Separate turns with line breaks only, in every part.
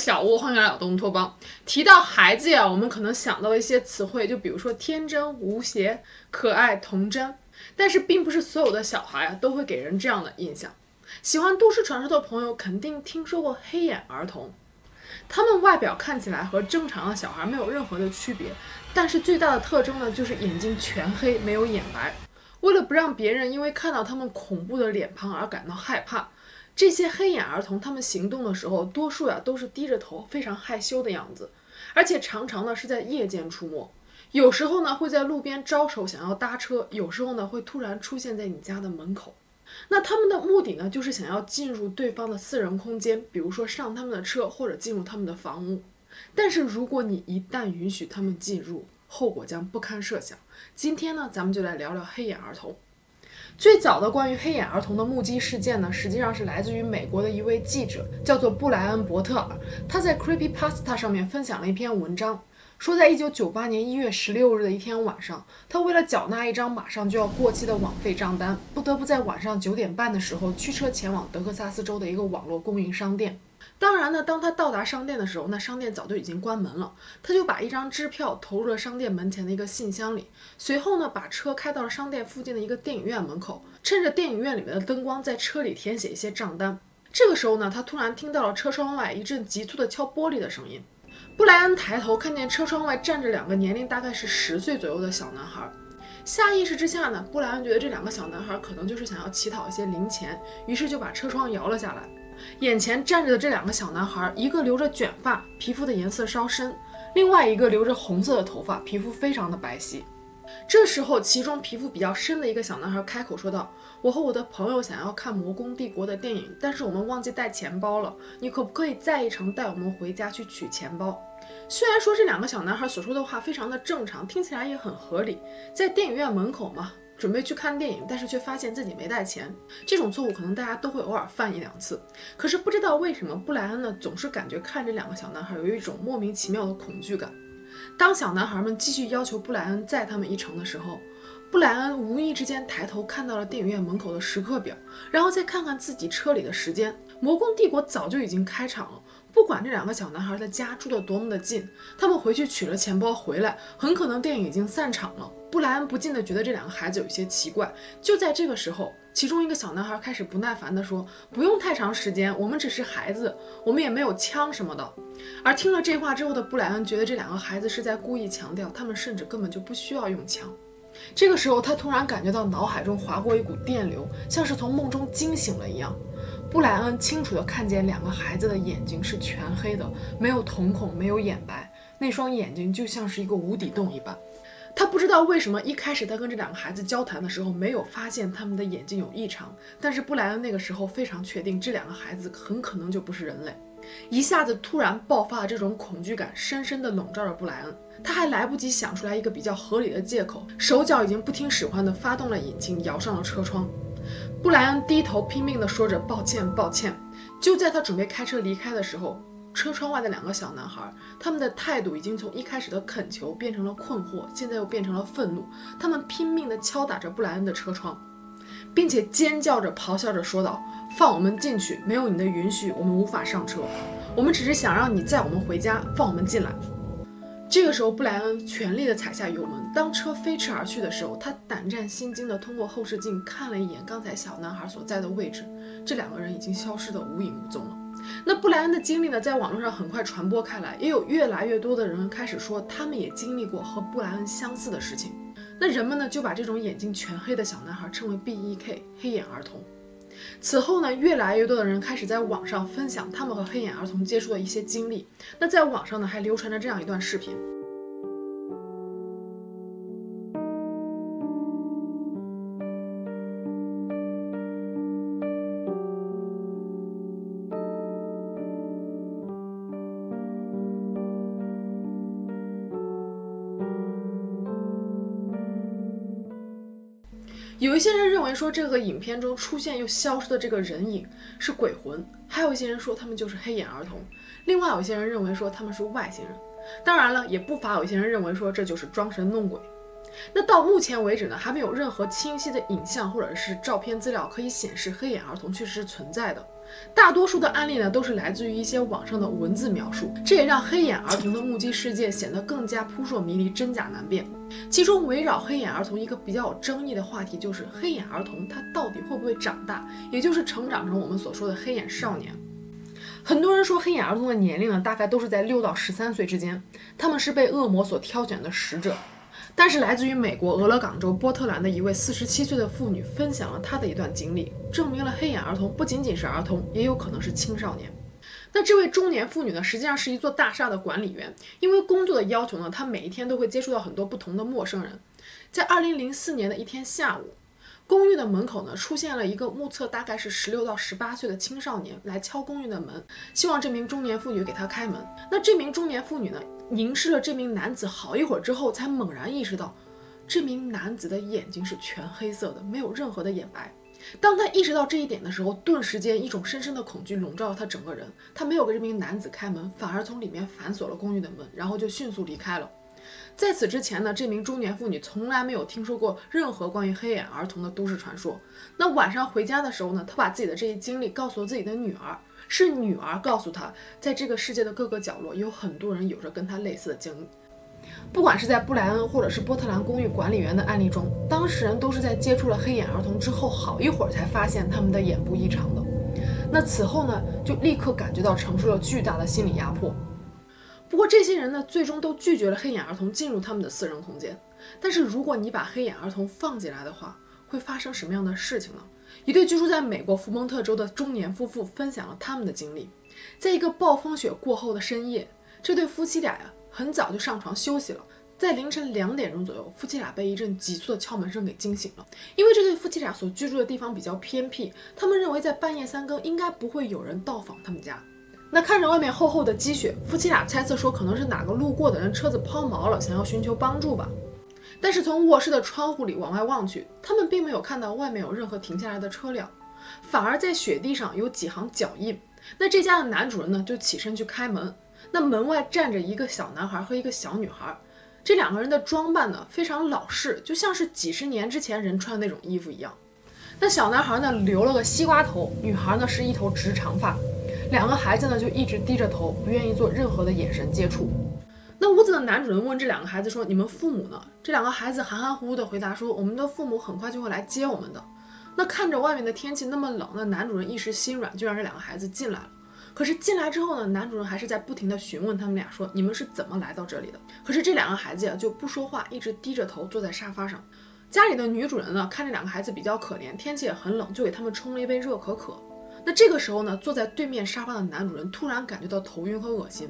小屋，欢迎来到东托邦。提到孩子呀，我们可能想到一些词汇，就比如说天真无邪、可爱童真。但是，并不是所有的小孩啊都会给人这样的印象。喜欢都市传说的朋友肯定听说过黑眼儿童，他们外表看起来和正常的小孩没有任何的区别，但是最大的特征呢，就是眼睛全黑，没有眼白。为了不让别人因为看到他们恐怖的脸庞而感到害怕，这些黑眼儿童他们行动的时候，多数呀都是低着头，非常害羞的样子，而且常常呢是在夜间出没，有时候呢会在路边招手想要搭车，有时候呢会突然出现在你家的门口。那他们的目的呢，就是想要进入对方的私人空间，比如说上他们的车或者进入他们的房屋。但是如果你一旦允许他们进入，后果将不堪设想。今天呢，咱们就来聊聊黑眼儿童。最早的关于黑眼儿童的目击事件呢，实际上是来自于美国的一位记者，叫做布莱恩·伯特尔。他在 Creepypasta 上面分享了一篇文章，说在1998年1月16日的一天晚上，他为了缴纳一张马上就要过期的网费账单，不得不在晚上九点半的时候驱车前往德克萨斯州的一个网络供应商店。当然呢，当他到达商店的时候，那商店早就已经关门了。他就把一张支票投入了商店门前的一个信箱里，随后呢，把车开到了商店附近的一个电影院门口，趁着电影院里面的灯光，在车里填写一些账单。这个时候呢，他突然听到了车窗外一阵急促的敲玻璃的声音。布莱恩抬头看见车窗外站着两个年龄大概是十岁左右的小男孩，下意识之下呢，布莱恩觉得这两个小男孩可能就是想要乞讨一些零钱，于是就把车窗摇了下来。眼前站着的这两个小男孩，一个留着卷发，皮肤的颜色稍深；另外一个留着红色的头发，皮肤非常的白皙。这时候，其中皮肤比较深的一个小男孩开口说道：“我和我的朋友想要看《魔宫帝国》的电影，但是我们忘记带钱包了。你可不可以再一程带我们回家去取钱包？”虽然说这两个小男孩所说的话非常的正常，听起来也很合理，在电影院门口嘛。准备去看电影，但是却发现自己没带钱。这种错误可能大家都会偶尔犯一两次。可是不知道为什么，布莱恩呢总是感觉看这两个小男孩有一种莫名其妙的恐惧感。当小男孩们继续要求布莱恩载他们一程的时候，布莱恩无意之间抬头看到了电影院门口的时刻表，然后再看看自己车里的时间，魔宫帝国早就已经开场了。不管这两个小男孩的家住得多么的近，他们回去取了钱包回来，很可能电影已经散场了。布莱恩不禁地觉得这两个孩子有些奇怪。就在这个时候，其中一个小男孩开始不耐烦地说：“不用太长时间，我们只是孩子，我们也没有枪什么的。”而听了这话之后的布莱恩觉得这两个孩子是在故意强调，他们甚至根本就不需要用枪。这个时候，他突然感觉到脑海中划过一股电流，像是从梦中惊醒了一样。布莱恩清楚地看见两个孩子的眼睛是全黑的，没有瞳孔，没有眼白，那双眼睛就像是一个无底洞一般。他不知道为什么一开始他跟这两个孩子交谈的时候没有发现他们的眼睛有异常，但是布莱恩那个时候非常确定这两个孩子很可能就不是人类。一下子突然爆发的这种恐惧感深深地笼罩着布莱恩，他还来不及想出来一个比较合理的借口，手脚已经不听使唤地发动了引擎，摇上了车窗。布莱恩低头拼命地说着“抱歉，抱歉”。就在他准备开车离开的时候，车窗外的两个小男孩，他们的态度已经从一开始的恳求变成了困惑，现在又变成了愤怒。他们拼命地敲打着布莱恩的车窗，并且尖叫着、咆哮着说道：“放我们进去！没有你的允许，我们无法上车。我们只是想让你载我们回家，放我们进来。”这个时候，布莱恩全力地踩下油门。当车飞驰而去的时候，他胆战心惊地通过后视镜看了一眼刚才小男孩所在的位置，这两个人已经消失得无影无踪了。那布莱恩的经历呢，在网络上很快传播开来，也有越来越多的人开始说，他们也经历过和布莱恩相似的事情。那人们呢，就把这种眼睛全黑的小男孩称为 BEK 黑眼儿童。此后呢，越来越多的人开始在网上分享他们和黑眼儿童接触的一些经历。那在网上呢，还流传着这样一段视频。有一些人认为说，这个影片中出现又消失的这个人影是鬼魂，还有一些人说他们就是黑眼儿童，另外有些人认为说他们是外星人，当然了，也不乏有些人认为说这就是装神弄鬼。那到目前为止呢，还没有任何清晰的影像或者是照片资料可以显示黑眼儿童确实是存在的。大多数的案例呢，都是来自于一些网上的文字描述，这也让黑眼儿童的目击事件显得更加扑朔迷离、真假难辨。其中围绕黑眼儿童一个比较有争议的话题，就是黑眼儿童他到底会不会长大，也就是成长成我们所说的黑眼少年。很多人说黑眼儿童的年龄呢，大概都是在六到十三岁之间，他们是被恶魔所挑选的使者。但是，来自于美国俄勒冈州波特兰的一位四十七岁的妇女分享了她的一段经历，证明了黑眼儿童不仅仅是儿童，也有可能是青少年。那这位中年妇女呢，实际上是一座大厦的管理员，因为工作的要求呢，她每一天都会接触到很多不同的陌生人。在二零零四年的一天下午，公寓的门口呢，出现了一个目测大概是十六到十八岁的青少年来敲公寓的门，希望这名中年妇女给他开门。那这名中年妇女呢，凝视了这名男子好一会儿之后，才猛然意识到，这名男子的眼睛是全黑色的，没有任何的眼白。当他意识到这一点的时候，顿时间一种深深的恐惧笼罩了他整个人。他没有给这名男子开门，反而从里面反锁了公寓的门，然后就迅速离开了。在此之前呢，这名中年妇女从来没有听说过任何关于黑眼儿童的都市传说。那晚上回家的时候呢，她把自己的这一经历告诉了自己的女儿，是女儿告诉她，在这个世界的各个角落有很多人有着跟她类似的经历。不管是在布莱恩或者是波特兰公寓管理员的案例中，当事人都是在接触了黑眼儿童之后好一会儿才发现他们的眼部异常的。那此后呢，就立刻感觉到承受了巨大的心理压迫。不过这些人呢，最终都拒绝了黑眼儿童进入他们的私人空间。但是如果你把黑眼儿童放进来的话，会发生什么样的事情呢？一对居住在美国福蒙特州的中年夫妇分享了他们的经历。在一个暴风雪过后的深夜，这对夫妻俩呀，很早就上床休息了。在凌晨两点钟左右，夫妻俩被一阵急促的敲门声给惊醒了。因为这对夫妻俩所居住的地方比较偏僻，他们认为在半夜三更应该不会有人到访他们家。那看着外面厚厚的积雪，夫妻俩猜测说可能是哪个路过的人车子抛锚了，想要寻求帮助吧。但是从卧室的窗户里往外望去，他们并没有看到外面有任何停下来的车辆，反而在雪地上有几行脚印。那这家的男主人呢，就起身去开门。那门外站着一个小男孩和一个小女孩，这两个人的装扮呢，非常老式，就像是几十年之前人穿的那种衣服一样。那小男孩呢，留了个西瓜头，女孩呢是一头直长发。两个孩子呢，就一直低着头，不愿意做任何的眼神接触。那屋子的男主人问这两个孩子说：“你们父母呢？”这两个孩子含含糊糊的回答说：“我们的父母很快就会来接我们的。”那看着外面的天气那么冷，那男主人一时心软，就让这两个孩子进来了。可是进来之后呢，男主人还是在不停的询问他们俩说：“你们是怎么来到这里的？”可是这两个孩子呀就不说话，一直低着头坐在沙发上。家里的女主人呢，看这两个孩子比较可怜，天气也很冷，就给他们冲了一杯热可可。那这个时候呢，坐在对面沙发的男主人突然感觉到头晕和恶心。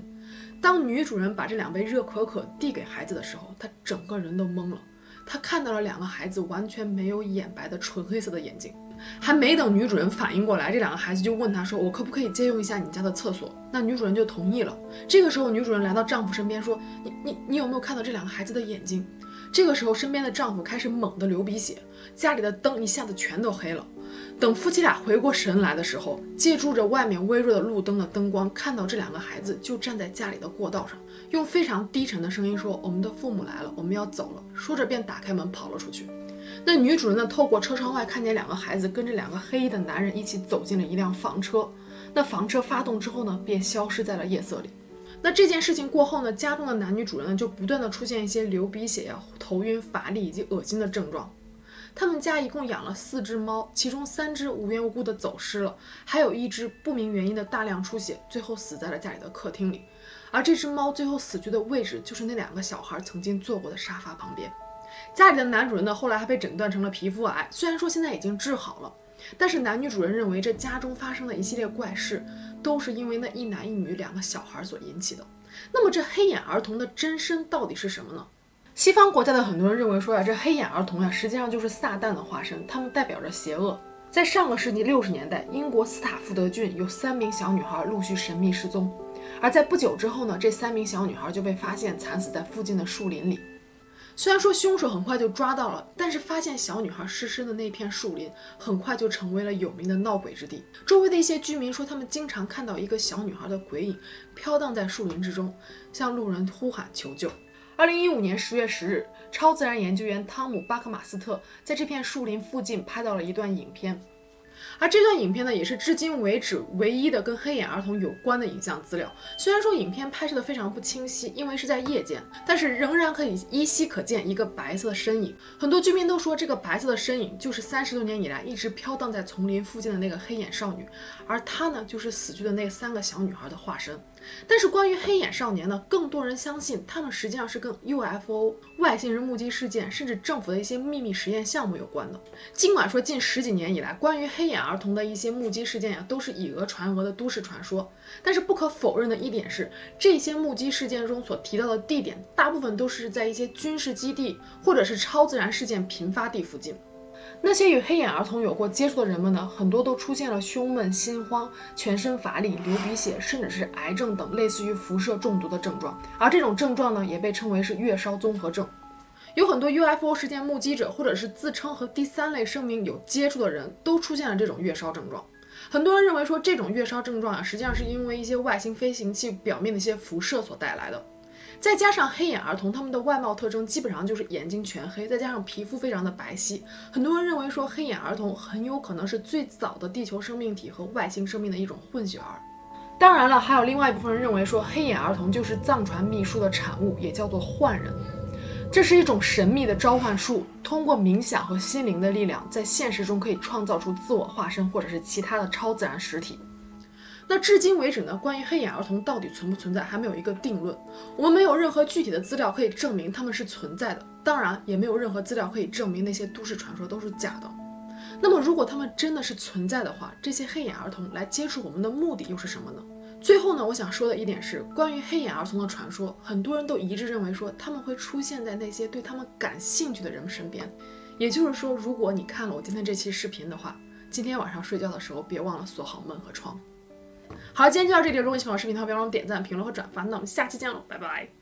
当女主人把这两杯热可可递给孩子的时候，他整个人都懵了。他看到了两个孩子完全没有眼白的纯黑色的眼睛。还没等女主人反应过来，这两个孩子就问他说：“我可不可以借用一下你家的厕所？”那女主人就同意了。这个时候，女主人来到丈夫身边说：“你你你有没有看到这两个孩子的眼睛？”这个时候，身边的丈夫开始猛地流鼻血，家里的灯一下子全都黑了。等夫妻俩回过神来的时候，借助着外面微弱的路灯的灯光，看到这两个孩子就站在家里的过道上，用非常低沉的声音说：“我们的父母来了，我们要走了。”说着便打开门跑了出去。那女主人呢，透过车窗外看见两个孩子跟着两个黑衣的男人一起走进了一辆房车。那房车发动之后呢，便消失在了夜色里。那这件事情过后呢，家中的男女主人呢就不断的出现一些流鼻血呀、头晕、乏力以及恶心的症状。他们家一共养了四只猫，其中三只无缘无故的走失了，还有一只不明原因的大量出血，最后死在了家里的客厅里。而这只猫最后死去的位置就是那两个小孩曾经坐过的沙发旁边。家里的男主人呢，后来还被诊断成了皮肤癌，虽然说现在已经治好了，但是男女主人认为这家中发生的一系列怪事，都是因为那一男一女两个小孩所引起的。那么这黑眼儿童的真身到底是什么呢？西方国家的很多人认为说呀，这黑眼儿童呀，实际上就是撒旦的化身，他们代表着邪恶。在上个世纪六十年代，英国斯塔福德郡有三名小女孩陆续神秘失踪，而在不久之后呢，这三名小女孩就被发现惨死在附近的树林里。虽然说凶手很快就抓到了，但是发现小女孩尸身的那片树林很快就成为了有名的闹鬼之地。周围的一些居民说，他们经常看到一个小女孩的鬼影飘荡在树林之中，向路人呼喊求救。二零一五年十月十日，超自然研究员汤姆·巴克马斯特在这片树林附近拍到了一段影片。而这段影片呢，也是至今为止唯一的跟黑眼儿童有关的影像资料。虽然说影片拍摄的非常不清晰，因为是在夜间，但是仍然可以依稀可见一个白色的身影。很多居民都说，这个白色的身影就是三十多年以来一直飘荡在丛林附近的那个黑眼少女，而她呢，就是死去的那三个小女孩的化身。但是关于黑眼少年呢，更多人相信他们实际上是跟 UFO 外星人目击事件，甚至政府的一些秘密实验项目有关的。尽管说近十几年以来，关于黑眼儿童的一些目击事件呀，都是以讹传讹的都市传说。但是不可否认的一点是，这些目击事件中所提到的地点，大部分都是在一些军事基地或者是超自然事件频发地附近。那些与黑眼儿童有过接触的人们呢，很多都出现了胸闷、心慌、全身乏力、流鼻血，甚至是癌症等类似于辐射中毒的症状。而这种症状呢，也被称为是月烧综合症。有很多 UFO 事件目击者，或者是自称和第三类生命有接触的人，都出现了这种月烧症状。很多人认为说，这种月烧症状啊，实际上是因为一些外星飞行器表面的一些辐射所带来的。再加上黑眼儿童，他们的外貌特征基本上就是眼睛全黑，再加上皮肤非常的白皙，很多人认为说黑眼儿童很有可能是最早的地球生命体和外星生命的一种混血儿。当然了，还有另外一部分人认为说黑眼儿童就是藏传秘术的产物，也叫做幻人。这是一种神秘的召唤术，通过冥想和心灵的力量，在现实中可以创造出自我化身或者是其他的超自然实体。那至今为止呢，关于黑眼儿童到底存不存在，还没有一个定论。我们没有任何具体的资料可以证明他们是存在的，当然也没有任何资料可以证明那些都市传说都是假的。那么，如果他们真的是存在的话，这些黑眼儿童来接触我们的目的又是什么呢？最后呢，我想说的一点是，关于黑眼儿童的传说，很多人都一致认为说他们会出现在那些对他们感兴趣的人身边。也就是说，如果你看了我今天这期视频的话，今天晚上睡觉的时候别忘了锁好门和窗。好，今天就到这里。如果你喜欢我视频的话，别忘了点赞、评论和转发。那我们下期见喽，拜拜。